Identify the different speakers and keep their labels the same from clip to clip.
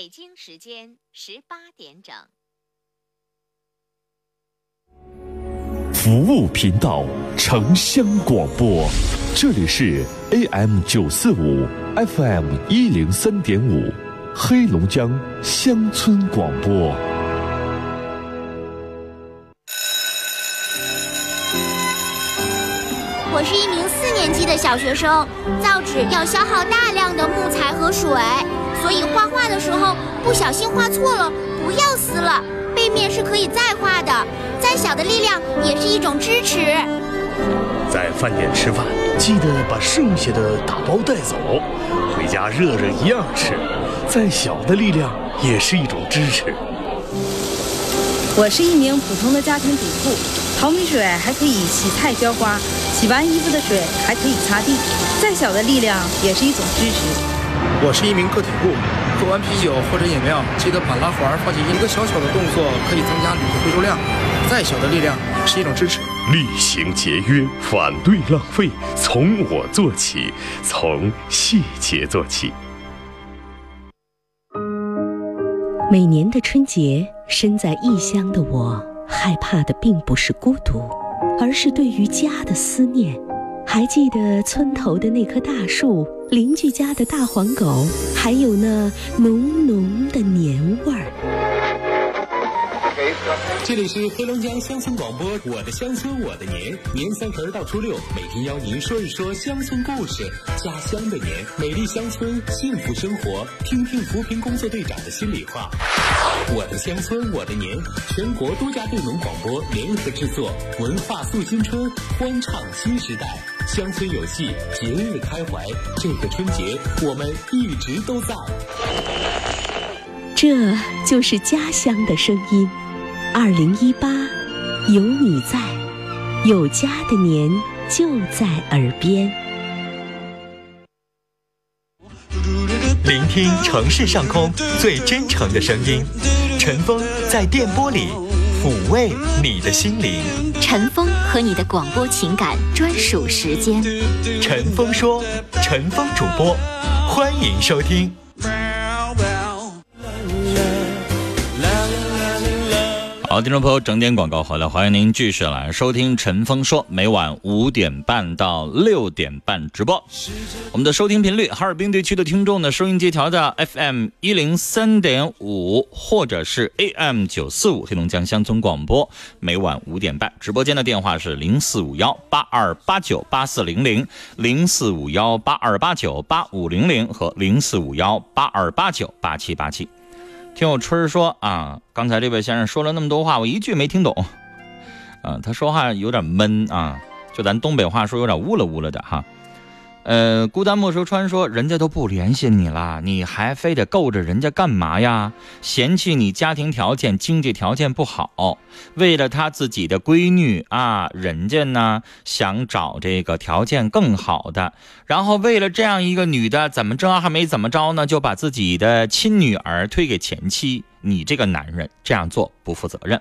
Speaker 1: 北京时间十八点整。
Speaker 2: 服务频道，城乡广播，这里是 AM 九四五，FM 一零三点五，黑龙江乡村广播。
Speaker 3: 我是一名四年级的小学生，造纸要消耗大量的木材和水，所以画画的时候不小心画错了，不要撕了，背面是可以再画的。再小的力量也是一种支持。
Speaker 4: 在饭店吃饭，记得把剩下的打包带走，回家热热一样吃。再小的力量也是一种支持。
Speaker 5: 我是一名普通的家庭主妇，淘米水还可以洗菜浇花，洗完衣服的水还可以擦地。再小的力量也是一种支持。
Speaker 6: 我是一名个体户，喝完啤酒或者饮料，记得把拉环放进一个小小的动作，可以增加铝的回收量。再小的力量也是一种支持。
Speaker 2: 厉行节约，反对浪费，从我做起，从细节做起。
Speaker 7: 每年的春节，身在异乡的我，害怕的并不是孤独，而是对于家的思念。还记得村头的那棵大树，邻居家的大黄狗，还有那浓浓的年味儿。
Speaker 8: 这里是黑龙江乡村广播，我的乡村我的年，年三十到初六，每天邀您说一说乡村故事，家乡的年，美丽乡村，幸福生活，听听扶贫工作队长的心里话。我的乡村我的年，全国多家队农广播联合制作，文化诉新春，欢唱新时代，乡村有戏，节日开怀，这个春节我们一直都在。
Speaker 7: 这就是家乡的声音。二零一八，有你在，有家的年就在耳边。
Speaker 9: 聆听城市上空最真诚的声音，陈峰在电波里抚慰你的心灵。
Speaker 1: 陈峰和你的广播情感专属时间。
Speaker 9: 陈峰说，陈峰主播，欢迎收听。
Speaker 10: 听众朋友，整点广告回来，欢迎您继续来收听陈峰说，每晚五点半到六点半直播。我们的收听频率，哈尔滨地区的听众呢，收音机调到 FM 一零三点五，或者是 AM 九四五，黑龙江乡村广播。每晚五点半，直播间的电话是零四五幺八二八九八四零零、零四五幺八二八九八五零零和零四五幺八二八九八七八七。听我春儿说啊，刚才这位先生说了那么多话，我一句没听懂。啊，他说话有点闷啊，就咱东北话说有点呜了呜了的哈。呃，孤单莫说川说，人家都不联系你了，你还非得够着人家干嘛呀？嫌弃你家庭条件、经济条件不好，为了他自己的闺女啊，人家呢想找这个条件更好的，然后为了这样一个女的，怎么着还没怎么着呢，就把自己的亲女儿推给前妻。你这个男人这样做不负责任。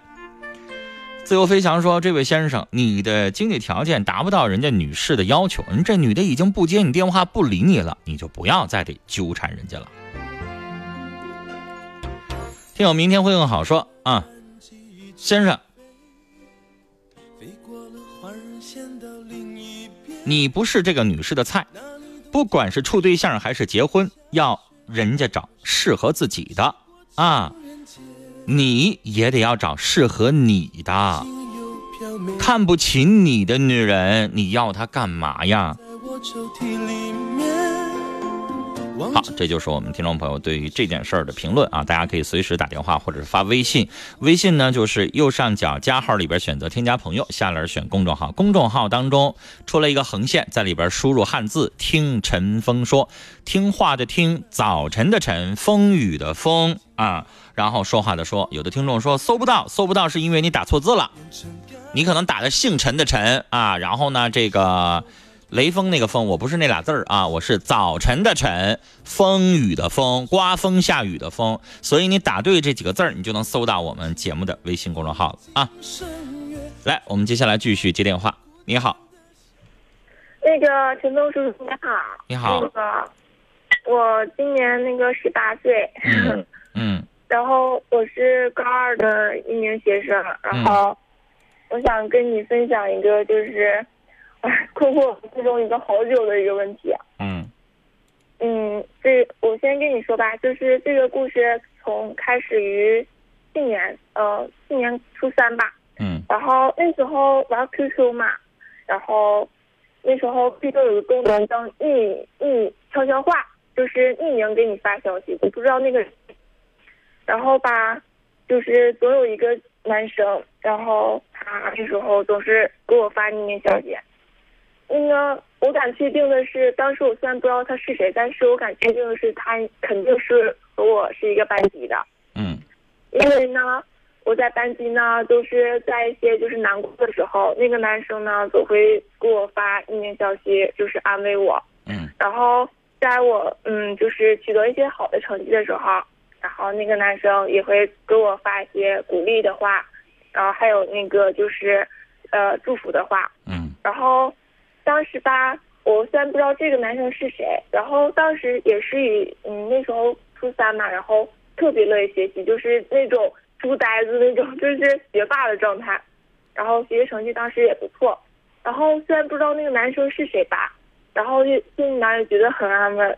Speaker 10: 自由飞翔说：“这位先生，你的经济条件达不到人家女士的要求，人这女的已经不接你电话、不理你了，你就不要再得纠缠人家了。”听友明天会更好说啊，先生，你不是这个女士的菜，不管是处对象还是结婚，要人家找适合自己的啊。你也得要找适合你的，看不起你的女人，你要她干嘛呀？好，这就是我们听众朋友对于这件事儿的评论啊！大家可以随时打电话或者是发微信，微信呢就是右上角加号里边选择添加朋友，下栏选公众号，公众号当中出了一个横线，在里边输入汉字“听陈峰说”，听话的听，早晨的晨，风雨的风啊，然后说话的说。有的听众说搜不到，搜不到是因为你打错字了，你可能打的姓陈的陈啊，然后呢这个。雷锋那个风，我不是那俩字儿啊，我是早晨的晨，风雨的风，刮风下雨的风。所以你打对这几个字儿，你就能搜到我们节目的微信公众号了啊。来，我们接下来继续接电话。你好，
Speaker 11: 那个陈东叔叔你好，
Speaker 10: 你好，
Speaker 11: 那个我今年那个十八岁，
Speaker 10: 嗯
Speaker 11: 然后我是高二的一名学生，然后我想跟你分享一个就是，哎，困惑我心中一个好久的一个问题。
Speaker 10: 嗯
Speaker 11: 嗯，这我先跟你说吧，就是这个故事从开始于去年，呃，去年初三吧。
Speaker 10: 嗯
Speaker 11: 然后那时候玩 QQ 嘛，然后那时候 QQ 有个功能叫匿匿悄悄话，就是匿名给你发消息，我不知道那个人。然后吧，就是总有一个男生，然后他那时候总是给我发匿名消息。那个我敢确定的是，当时我虽然不知道他是谁，但是我敢确定的是他肯定是和我是一个班级的。
Speaker 10: 嗯
Speaker 11: 因为呢，我在班级呢，都是在一些就是难过的时候，那个男生呢总会给我发匿名消息，就是安慰我。
Speaker 10: 嗯
Speaker 11: 然后在我嗯就是取得一些好的成绩的时候，然后那个男生也会给我发一些鼓励的话，然后还有那个就是呃祝福的话。
Speaker 10: 嗯
Speaker 11: 然后当时吧，我虽然不知道这个男生是谁，然后当时也是以嗯那时候初三嘛，然后特别乐意学习，就是那种书呆子那种，就是学霸的状态，然后学习成绩当时也不错。然后虽然不知道那个男生是谁吧，然后就心里面也觉得很安稳。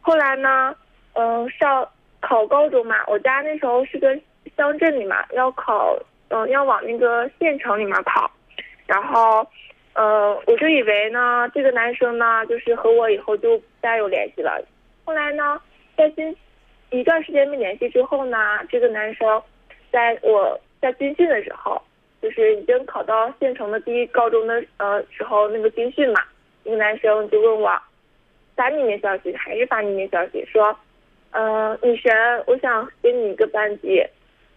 Speaker 11: 后来呢，嗯、上考高中嘛，我家那时候是个乡镇里嘛，要考，嗯、要往那个县城里面考，然后。呃，我就以为呢，这个男生呢，就是和我以后就不再有联系了。后来呢，在军一段时间没联系之后呢，这个男生在我在军训的时候，就是已经考到县城的第一高中的呃时候，那个军训嘛，那个男生就问我发匿名消息还是发匿名消息，说，呃，女神，我想跟你一个班级，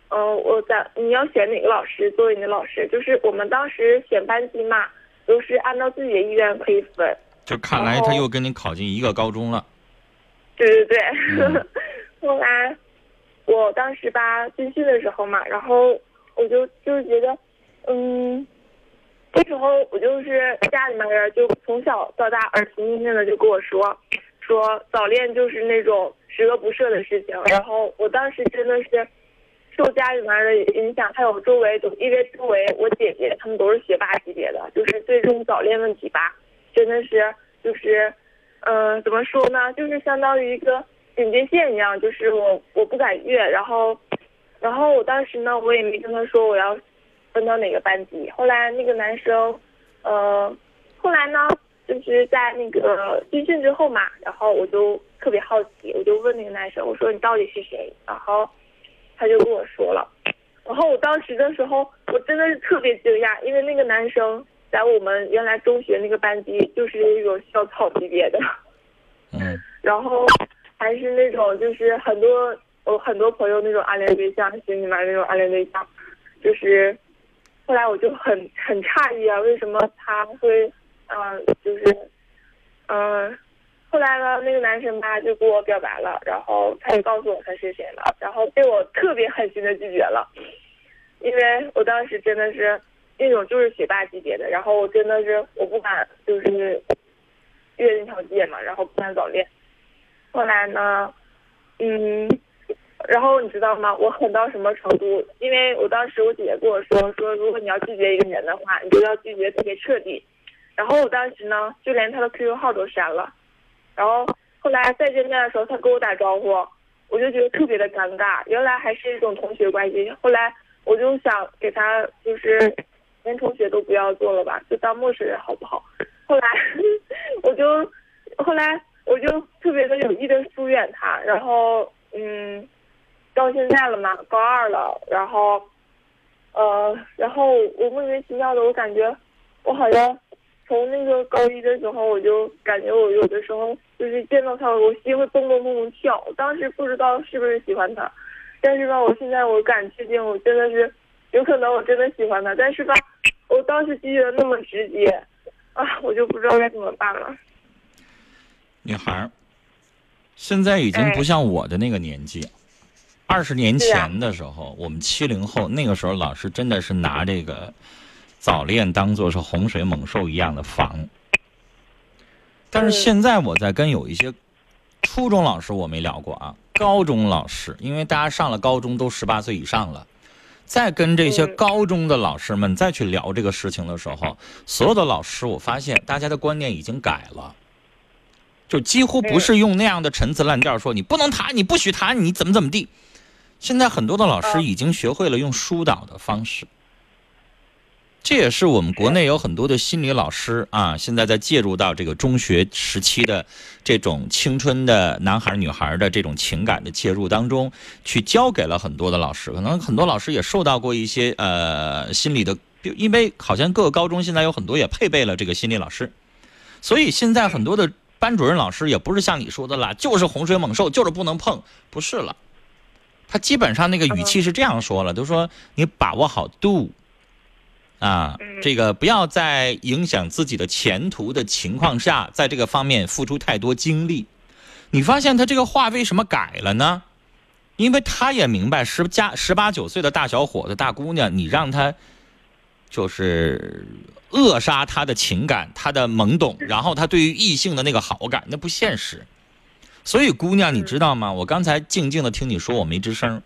Speaker 11: 嗯、我在你要选哪个老师作为你的老师？就是我们当时选班级嘛。都是按照自己的意愿可以分。
Speaker 10: 就看来他又跟你考进一个高中了。
Speaker 11: 对对对。
Speaker 10: 嗯
Speaker 11: 后来我当时吧军训的时候嘛，然后我就就是觉得，嗯，那时候我就是家里面人就从小到大耳提面命的就跟我说，说早恋就是那种十恶不赦的事情。然后我当时真的是。受家里面的影响，还有周围都因为周围我姐姐她们都是学霸级别的，就是对这种早恋问题吧，真的是就是，嗯、怎么说呢，就是相当于一个警戒线一样，就是我我不敢越，然后，然后我当时呢，我也没跟他说我要分到哪个班级。后来那个男生，呃，后来呢，就是在那个军训之后嘛，然后我就特别好奇，我就问那个男生，我说你到底是谁？然后。他就跟我说了，然后我当时的时候，我真的是特别惊讶，因为那个男生在我们原来中学那个班级就是那种校草级别的，
Speaker 10: 嗯，
Speaker 11: 然后还是那种就是很多我很多朋友那种暗恋对象，心里面那种暗恋对象，就是后来我就很很诧异啊，为什么他会嗯、就是嗯。后来呢，那个男生吧就给我表白了，然后他也告诉我他是谁了，然后被我特别狠心的拒绝了，因为我当时真的是那种就是学霸级别的，然后我真的是我不敢就是越那条界嘛，然后不敢早恋。后来呢，嗯，然后你知道吗？我狠到什么程度？因为我当时我姐姐跟我说说，如果你要拒绝一个人的话，你就要拒绝特别彻底。然后我当时呢，就连他的 QQ 号都删了。然后后来再见面的时候，他跟我打招呼，我就觉得特别的尴尬。原来还是一种同学关系。后来我就想给他，就是连同学都不要做了吧，就当陌生人好不好？后来 我就后来我就特别的有意的疏远他。然后嗯，到现在了嘛，高二了，然后呃，然后我莫名其妙的，我感觉我好像。从那个高一的时候，我就感觉我有的时候就是见到他，我心会蹦蹦蹦蹦跳。当时不知道是不是喜欢他，但是吧，我现在我敢确定，我真的是有可能我真的喜欢他。但是吧，我当时拒绝那么直接，啊，我就不知道该怎么办了。
Speaker 10: 女孩，现在已经不像我的那个年纪，二十、年前的时候，我们七零后那个时候，老师真的是拿这个。早恋当做是洪水猛兽一样的防，但是现在我在跟有一些初中老师我没聊过啊，高中老师，因为大家上了高中都十八岁以上了，在跟这些高中的老师们再去聊这个事情的时候，所有的老师我发现大家的观念已经改了，就几乎不是用那样的陈词滥调说你不能谈，你不许谈，你怎么怎么地。现在很多的老师已经学会了用疏导的方式。这也是我们国内有很多的心理老师啊，现在在介入到这个中学时期的这种青春的男孩女孩的这种情感的介入当中，去教给了很多的老师。可能很多老师也受到过一些呃心理的，因为好像各个高中现在有很多也配备了这个心理老师，所以现在很多的班主任老师也不是像你说的啦，就是洪水猛兽，就是不能碰，不是了。他基本上那个语气是这样说了，都说你把握好度。啊，这个不要在影响自己的前途的情况下，在这个方面付出太多精力。你发现他这个话为什么改了呢？因为他也明白十加十八九岁的大小伙子、大姑娘，你让他就是扼杀他的情感、他的懵懂，然后他对于异性的那个好感，那不现实。所以，姑娘，你知道吗？我刚才静静的听你说，我没吱声。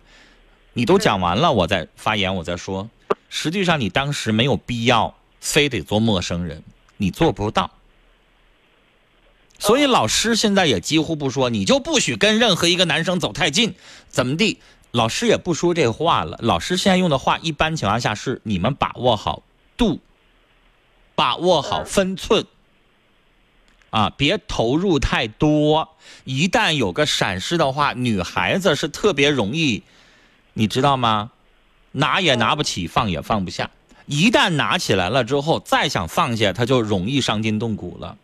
Speaker 10: 你都讲完了，我再发言，我再说。实际上，你当时没有必要非得做陌生人，你做不到。所以老师现在也几乎不说，你就不许跟任何一个男生走太近，怎么地？老师也不说这话了。老师现在用的话，一般情况下是你们把握好度，把握好分寸，啊，别投入太多。一旦有个闪失的话，女孩子是特别容易，你知道吗？拿也拿不起，放也放不下。一旦拿起来了之后，再想放下，他就容易伤筋动骨了。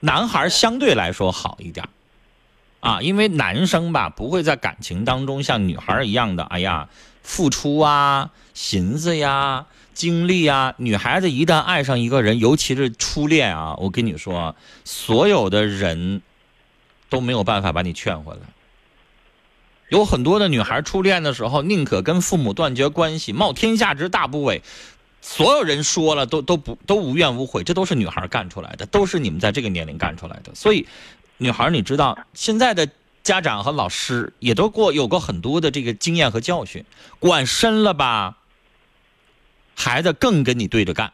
Speaker 10: 男孩相对来说好一点，啊，因为男生吧不会在感情当中像女孩一样的，哎呀，付出啊、寻思呀、精力啊。女孩子一旦爱上一个人，尤其是初恋啊，我跟你说，所有的人都没有办法把你劝回来。有很多的女孩初恋的时候，宁可跟父母断绝关系，冒天下之大不韪。所有人说了都都不都无怨无悔，这都是女孩干出来的，都是你们在这个年龄干出来的。所以，女孩你知道，现在的家长和老师也都过有过很多的这个经验和教训，管深了吧，孩子更跟你对着干；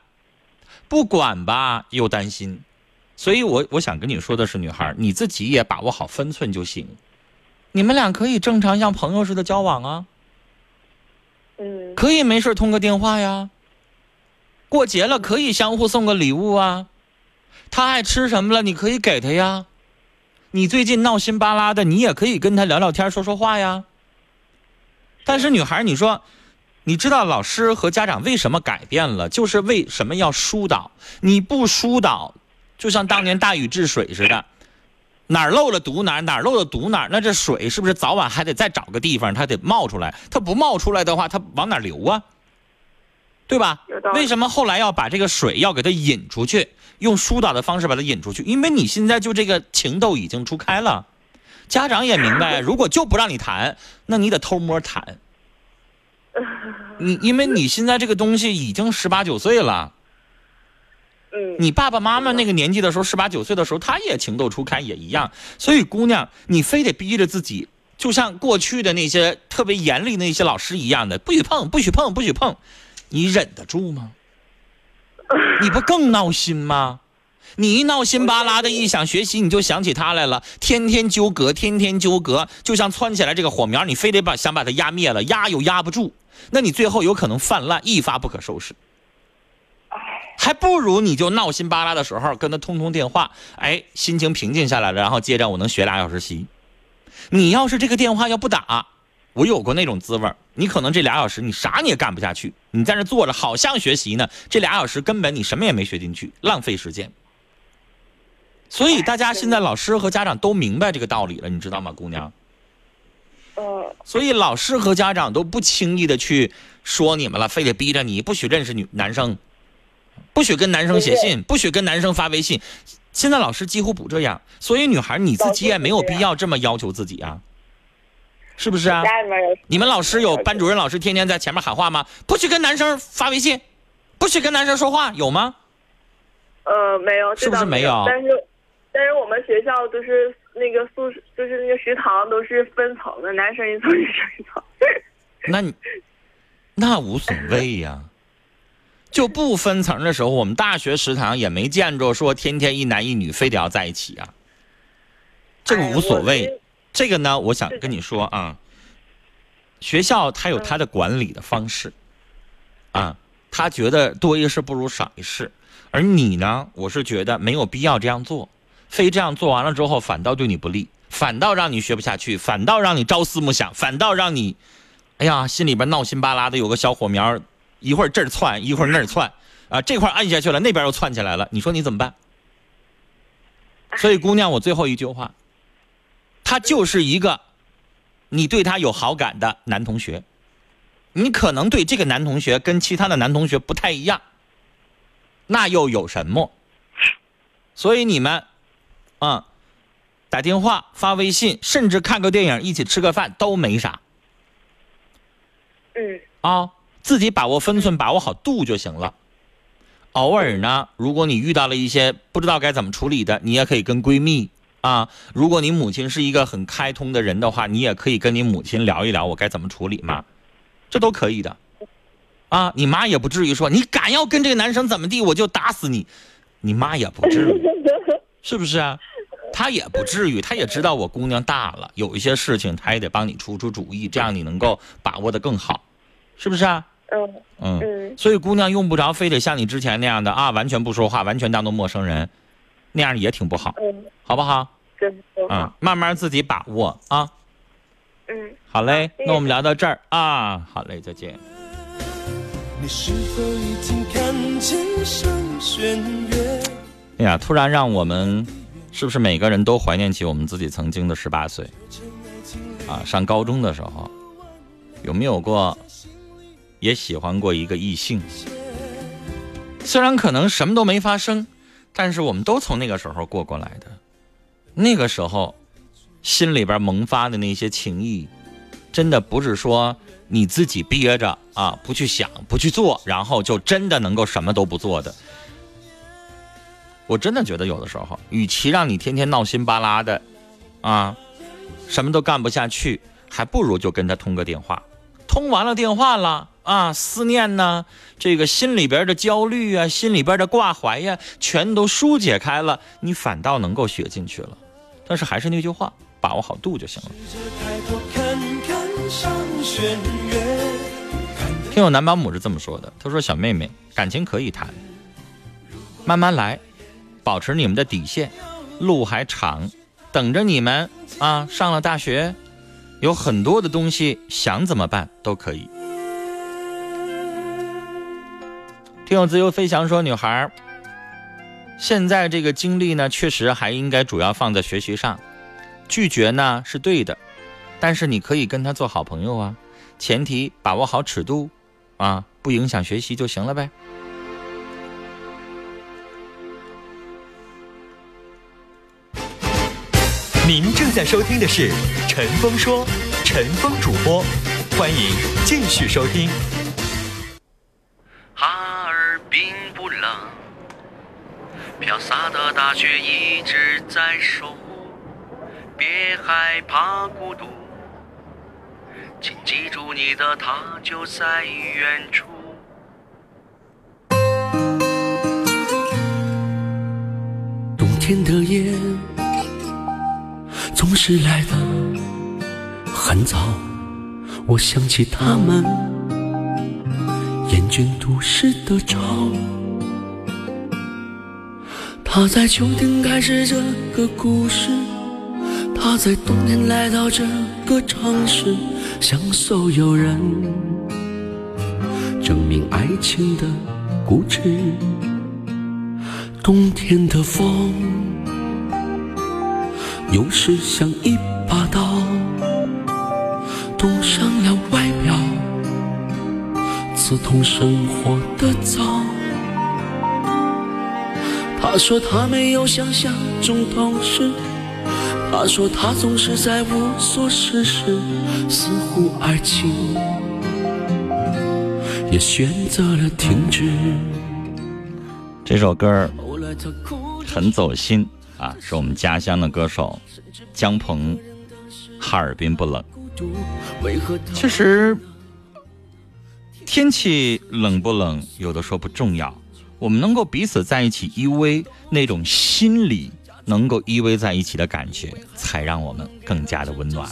Speaker 10: 不管吧，又担心。所以我我想跟你说的是，女孩你自己也把握好分寸就行。你们俩可以正常像朋友似的交往啊，
Speaker 11: 嗯，
Speaker 10: 可以没事通个电话呀。过节了可以相互送个礼物啊，他爱吃什么了你可以给他呀。你最近闹心巴拉的，你也可以跟他聊聊天说说话呀。但是女孩，你说，你知道老师和家长为什么改变了？就是为什么要疏导？你不疏导，就像当年大禹治水似的。哪儿漏了堵哪儿，哪儿漏了堵哪儿，那这水是不是早晚还得再找个地方，它得冒出来？它不冒出来的话，它往哪流啊？对吧？为什么后来要把这个水要给它引出去，用疏导的方式把它引出去？因为你现在就这个情窦已经初开了，家长也明白，如果就不让你谈，那你得偷摸谈。你因为你现在这个东西已经十八九岁了。
Speaker 11: 嗯，
Speaker 10: 你爸爸妈妈那个年纪的时候，十八九岁的时候，他也情窦初开，也一样。所以，姑娘，你非得逼着自己，就像过去的那些特别严厉的那些老师一样的，不许碰，不许碰，不许碰，你忍得住吗？你不更闹心吗？你一闹心巴拉的，一想学习，你就想起他来了，天天纠葛，天天纠葛，就像窜起来这个火苗，你非得把想把它压灭了，压又压不住，那你最后有可能泛滥，一发不可收拾。还不如你就闹心巴拉的时候跟他通通电话，哎，心情平静下来了，然后接着我能学俩小时习。你要是这个电话要不打，我有过那种滋味你可能这俩小时你啥你也干不下去，你在那坐着好像学习呢，这俩小时根本你什么也没学进去，浪费时间。所以大家现在老师和家长都明白这个道理了，你知道吗，姑娘？
Speaker 11: 呃。
Speaker 10: 所以老师和家长都不轻易的去说你们了，非得逼着你不许认识女男生。不许跟男生写信，不许跟男生发微信。现在老师几乎不这样，所以女孩你自己也没有必要这么要求自己啊，是不是啊？你们老师有班主任老师天天在前面喊话吗？不许跟男生发微信，不许跟男生说话，有吗？
Speaker 11: 呃，没有，
Speaker 10: 是不是没有？
Speaker 11: 但是，但是我们学校就是那个宿舍就是那个食堂都是分层的，男生一层，女生一层。
Speaker 10: 那你那无所谓呀。就不分层的时候，我们大学食堂也没见着说天天一男一女非得要在一起啊。这个无所谓。这个呢，我想跟你说啊，学校它有它的管理的方式，啊，他觉得多一事不如少一事，而你呢，我是觉得没有必要这样做，非这样做完了之后，反倒对你不利，反倒让你学不下去，反倒让你朝思暮想，反倒让你，哎呀，心里边闹心巴拉的，有个小火苗，一会儿这儿窜，一会儿那儿窜，啊，这块按下去了，那边又窜起来了，你说你怎么办？所以，姑娘，我最后一句话。他就是一个，你对他有好感的男同学，你可能对这个男同学跟其他的男同学不太一样，那又有什么？所以你们，啊，打电话、发微信，甚至看个电影、一起吃个饭都没啥。
Speaker 11: 嗯。
Speaker 10: 啊，自己把握分寸，把握好度就行了。偶尔呢，如果你遇到了一些不知道该怎么处理的，你也可以跟闺蜜。啊，如果你母亲是一个很开通的人的话，你也可以跟你母亲聊一聊，我该怎么处理嘛，这都可以的。啊，你妈也不至于说你敢要跟这个男生怎么地，我就打死你，你妈也不至于，是不是啊？她也不至于，她也知道我姑娘大了，有一些事情她也得帮你出出主意，这样你能够把握的更好，是不是啊？
Speaker 11: 嗯
Speaker 10: 嗯。所以姑娘用不着非得像你之前那样的啊，完全不说话，完全当做陌生人。那样也挺不好，好不好？
Speaker 11: 嗯，
Speaker 10: 慢慢自己把握啊。
Speaker 11: 嗯，
Speaker 10: 好嘞，那我们聊到这儿啊，好嘞，再见。哎呀，突然让我们，是不是每个人都怀念起我们自己曾经的十八岁？啊，上高中的时候，有没有过也喜欢过一个异性？虽然可能什么都没发生。但是我们都从那个时候过过来的，那个时候，心里边萌发的那些情谊，真的不是说你自己憋着啊，不去想，不去做，然后就真的能够什么都不做的。我真的觉得有的时候，与其让你天天闹心巴拉的，啊，什么都干不下去，还不如就跟他通个电话，通完了电话了。啊，思念呢，这个心里边的焦虑啊，心里边的挂怀呀，全都疏解开了，你反倒能够学进去了。但是还是那句话，把握好度就行了。听我男保姆是这么说的，他说：“小妹妹，感情可以谈，慢慢来，保持你们的底线，路还长，等着你们啊。上了大学，有很多的东西，想怎么办都可以。”听友自由飞翔说：“女孩，现在这个精力呢，确实还应该主要放在学习上。拒绝呢是对的，但是你可以跟他做好朋友啊，前提把握好尺度，啊，不影响学习就行了呗。”
Speaker 9: 您正在收听的是《陈峰说》，陈峰主播，欢迎继续收听。
Speaker 12: 飘洒的大雪一直在守护，别害怕孤独，请记住你的他就在远处。冬天的夜总是来的很早，我想起他们厌倦都市的吵。他在秋天开始这个故事，他在冬天来到这个城市，向所有人证明爱情的固执。冬天的风，有时像一把刀，冻伤了外表，刺痛生活的脏。他说他没有想象中懂事，他说他总是在无所事事，似乎爱情也选择了停止。
Speaker 10: 这首歌很走心啊，是我们家乡的歌手姜鹏，哈尔滨不冷。其实天气冷不冷，有的说不重要，我们能够彼此在一起依偎，那种心里能够依偎在一起的感觉，才让我们更加的温暖。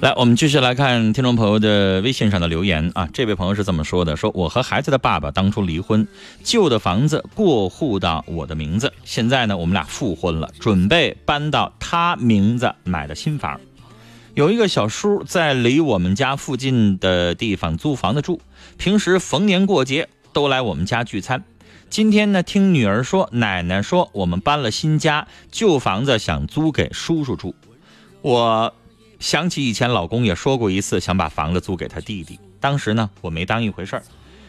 Speaker 10: 来，我们继续来看听众朋友的微信上的留言啊。这位朋友是这么说的：说我和孩子的爸爸当初离婚，旧的房子过户到我的名字，现在呢，我们俩复婚了，准备搬到他名字买的新房。有一个小叔在离我们家附近的地方租房子住，平时逢年过节都来我们家聚餐。今天呢，听女儿说，奶奶说我们搬了新家，旧房子想租给叔叔住。我想起以前老公也说过一次，想把房子租给他弟弟。当时呢，我没当一回事儿。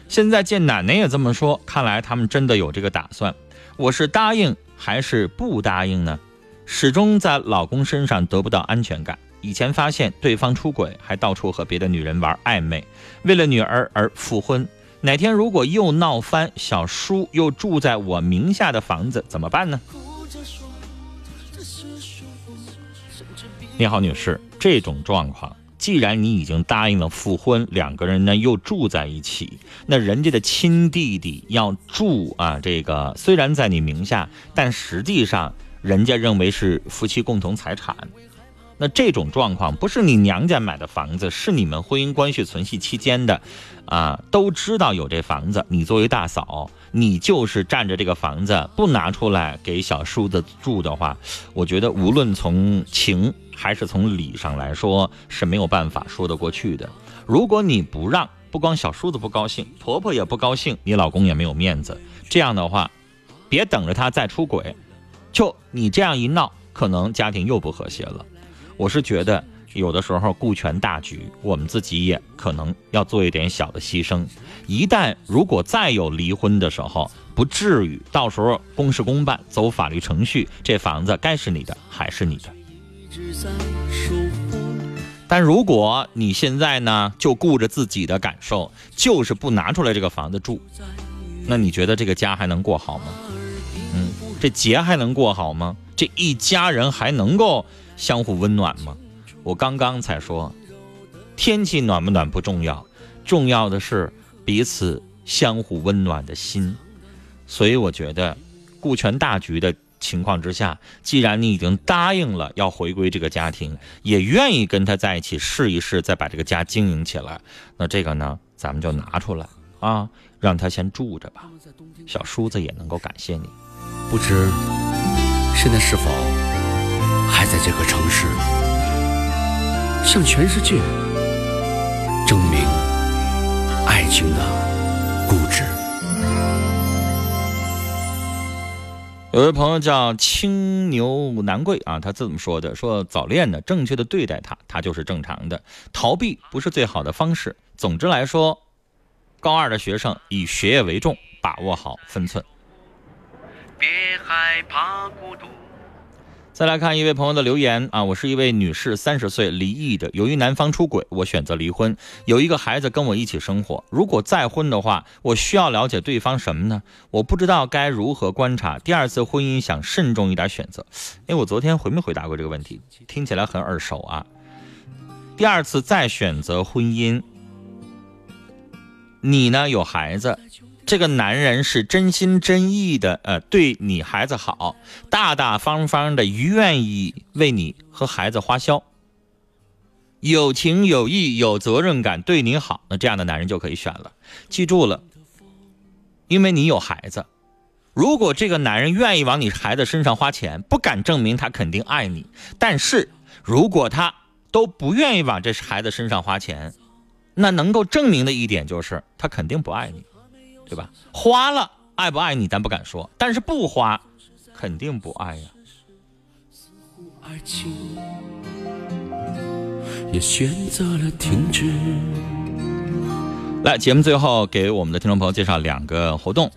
Speaker 10: 现在见奶奶也这么说，看来他们真的有这个打算。我是答应还是不答应呢？始终在老公身上得不到安全感。以前发现对方出轨，还到处和别的女人玩暧昧，为了女儿而复婚。哪天如果又闹翻，小叔又住在我名下的房子，怎么办呢？你好，女士，这种状况，既然你已经答应了复婚，两个人呢又住在一起，那人家的亲弟弟要住啊，这个虽然在你名下，但实际上人家认为是夫妻共同财产。那这种状况不是你娘家买的房子，是你们婚姻关系存续期间的，啊，都知道有这房子。你作为大嫂，你就是占着这个房子不拿出来给小叔子住的话，我觉得无论从情还是从理上来说是没有办法说得过去的。如果你不让，不光小叔子不高兴，婆婆也不高兴，你老公也没有面子。这样的话，别等着他再出轨，就你这样一闹，可能家庭又不和谐了。我是觉得有的时候顾全大局，我们自己也可能要做一点小的牺牲。一旦如果再有离婚的时候，不至于到时候公事公办，走法律程序，这房子该是你的还是你的。但如果你现在呢，就顾着自己的感受，就是不拿出来这个房子住，那你觉得这个家还能过好吗？嗯，这节还能过好吗？这一家人还能够？相互温暖吗？我刚刚才说，天气暖不暖不重要，重要的是彼此相互温暖的心。所以我觉得，顾全大局的情况之下，既然你已经答应了要回归这个家庭，也愿意跟他在一起试一试，再把这个家经营起来，那这个呢，咱们就拿出来啊，让他先住着吧。小叔子也能够感谢你。
Speaker 12: 不知现在是否？还在这个城市，向全世界证明爱情的固执。
Speaker 10: 有位朋友叫青牛难贵啊，他这么说的：说早恋呢正确的对待他，他就是正常的；逃避不是最好的方式。总之来说，高二的学生以学业为重，把握好分寸。
Speaker 12: 别害怕孤独。
Speaker 10: 再来看一位朋友的留言啊，我是一位女士，三十岁，离异的。由于男方出轨，我选择离婚，有一个孩子跟我一起生活。如果再婚的话，我需要了解对方什么呢？我不知道该如何观察。第二次婚姻想慎重一点选择。哎，我昨天回没回答过这个问题？听起来很耳熟啊。第二次再选择婚姻，你呢有孩子？这个男人是真心真意的，呃，对你孩子好，大大方方的，愿意为你和孩子花销，有情有义，有责任感，对你好，那这样的男人就可以选了。记住了，因为你有孩子，如果这个男人愿意往你孩子身上花钱，不敢证明他肯定爱你。但是如果他都不愿意往这孩子身上花钱，那能够证明的一点就是他肯定不爱你。对吧？花了爱不爱你，咱不敢说，但是不花，肯定不爱呀。
Speaker 12: 也选择了停止。
Speaker 10: 来，节目最后给我们的听众朋友介绍两个活动。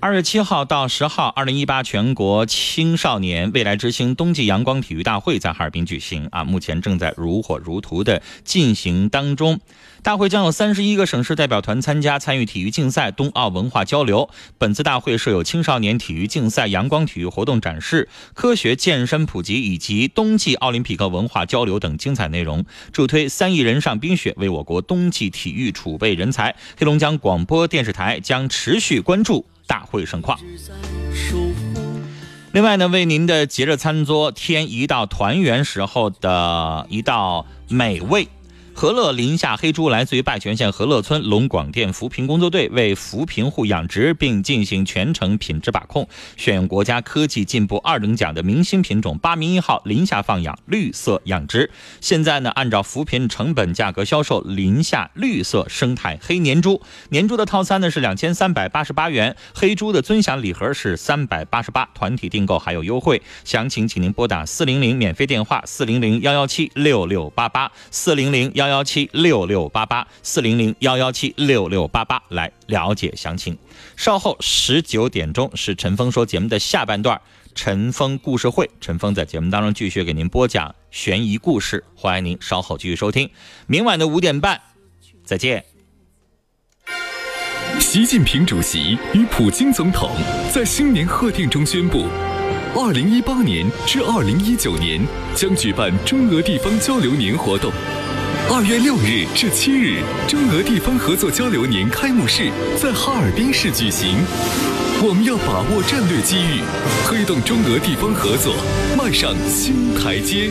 Speaker 10: 二月七号到十号，二零一八全国青少年未来之星冬季阳光体育大会在哈尔滨举行啊，目前正在如火如荼的进行当中。大会将有三十一个省市代表团参加，参与体育竞赛、冬奥文化交流。本次大会设有青少年体育竞赛、阳光体育活动展示、科学健身普及以及冬季奥林匹克文化交流等精彩内容，助推三亿人上冰雪，为我国冬季体育储备人才。黑龙江广播电视台将持续关注大会盛况。另外呢，为您的节日餐桌添一道团圆时候的一道美味。和乐林下黑猪来自于拜泉县和乐村龙广电扶贫工作队，为扶贫户养殖并进行全程品质把控，选用国家科技进步二等奖的明星品种八名一号林下放养绿色养殖。现在呢，按照扶贫成本价格销售林下绿色生态黑年猪。年猪的套餐呢是两千三百八十八元，黑猪的尊享礼盒是三百八十八，团体订购还有优惠。详情请您拨打四零零免费电话四零零幺幺七六六八八四零零幺。幺幺七六六八八四零零幺幺七六六八八来了解详情。稍后十九点钟是陈峰说节目的下半段，陈峰故事会。陈峰在节目当中继续给您播讲悬疑故事，欢迎您稍后继续收听。明晚的五点半，再见。
Speaker 13: 习近平主席与普京总统在新年贺电中宣布，二零一八年至二零一九年将举办中俄地方交流年活动。二月六日至七日，中俄地方合作交流年开幕式在哈尔滨市举行。我们要把握战略机遇，推动中俄地方合作迈上新台阶。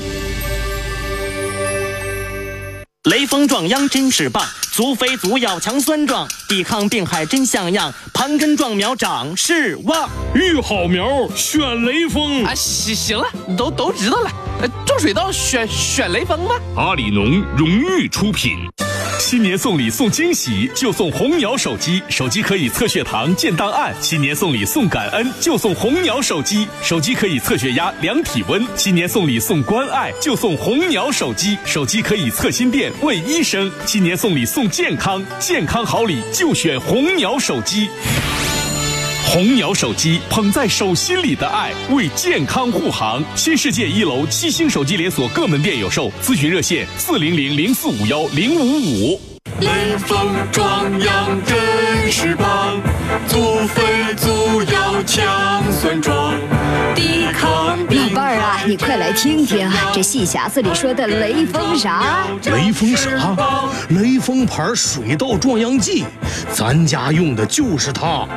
Speaker 14: 雷锋壮秧真是棒，足肥足要强酸壮，抵抗病害真像样，盘根壮苗长势旺。
Speaker 15: 育好苗选雷锋
Speaker 16: 啊！行行了，都都知道了。种水稻选选雷锋吧？
Speaker 15: 阿里农荣誉出品。
Speaker 17: 新年送礼送惊喜，就送红鸟手机，手机可以测血糖、建档案。新年送礼送感恩，就送红鸟手机，手机可以测血压、量体温。新年送礼送关爱，就送红鸟手机，手机可以测心电、问医生。新年送礼送健康，健康好礼就选红鸟手机。红鸟手机捧在手心里的爱，为健康护航。新世界一楼七星手机连锁各门店有售，咨询热线四零零零四五幺零五五。
Speaker 18: 雷锋壮阳真是棒，祖肥祖要强酸壮，抵抗
Speaker 19: 老伴儿啊，你快来听听这戏匣子里说的雷锋啥？
Speaker 4: 雷锋啥？雷锋牌水稻壮阳剂，咱家用的就是它，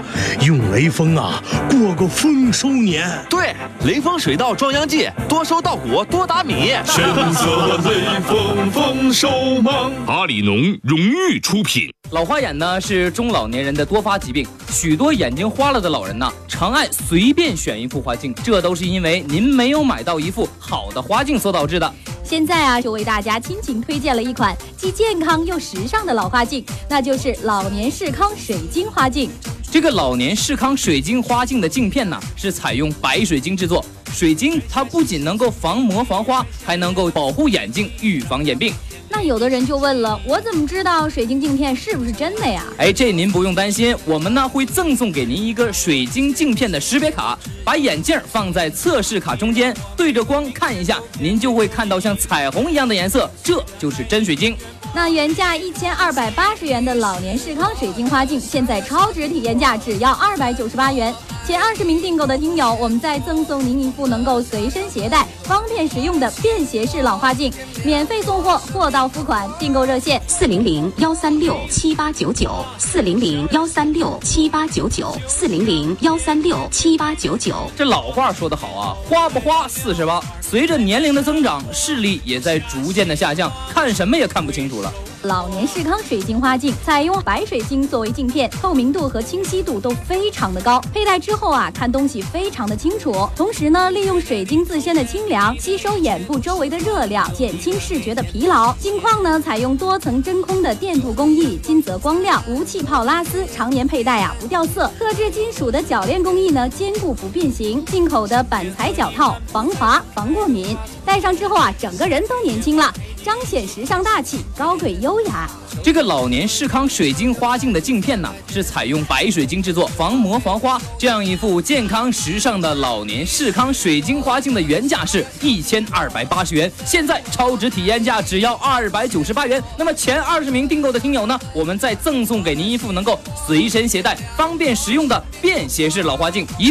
Speaker 4: 用雷锋啊，过个丰收年。
Speaker 16: 对，雷锋水稻壮阳剂，多收稻谷，多打米。
Speaker 18: 选择雷锋丰收忙，
Speaker 15: 阿里农荣。誉出品。
Speaker 20: 老花眼呢是中老年人的多发疾病，许多眼睛花了的老人呢，常爱随便选一副花镜，这都是因为您没有买到一副好的花镜所导致的。
Speaker 21: 现在啊，就为大家亲情推荐了一款既健康又时尚的老花镜，那就是老年视康水晶花镜。
Speaker 20: 这个老年视康水晶花镜的镜片呢，是采用白水晶制作，水晶它不仅能够防磨防花，还能够保护眼睛，预防眼病。
Speaker 21: 那有的人就问了，我怎么知道水晶镜片是不是真的呀？
Speaker 20: 哎，这您不用担心，我们呢会赠送给您一个水晶镜片的识别卡，把眼镜放在测试卡中间，对着光看一下，您就会看到像彩虹一样的颜色，这就是真水晶。
Speaker 21: 那原价一千二百八十元的老年视康水晶花镜，现在超值体验价只要二百九十八元。前二十名订购的听友，我们再赠送您一副能够随身携带、方便使用的便携式老花镜，免费送货，货到付款。订购热线：
Speaker 1: 四零零幺三六七八九九，四零零幺三六七八九九，四零零幺三六七八九九。
Speaker 20: 这老话说得好啊，花不花四十八。随着年龄的增长，视力也在逐渐的下降，看什么也看不清楚了。
Speaker 21: 老年视康水晶花镜采用白水晶作为镜片，透明度和清晰度都非常的高，佩戴之后啊，看东西非常的清楚。同时呢，利用水晶自身的清凉，吸收眼部周围的热量，减轻视觉的疲劳。镜框呢，采用多层真空的电镀工艺，金泽光亮，无气泡拉丝，常年佩戴啊不掉色。特制金属的铰链工艺呢，坚固不变形。进口的板材脚套，防滑防过敏，戴上之后啊，整个人都年轻了，彰显时尚大气，高贵优。优雅。
Speaker 20: 这个老年视康水晶花镜的镜片呢，是采用白水晶制作，防磨防花。这样一副健康时尚的老年视康水晶花镜的原价是一千二百八十元，现在超值体验价只要二百九十八元。那么前二十名订购的听友呢，我们再赠送给您一副能够随身携带、方便实用的便携式老花镜。一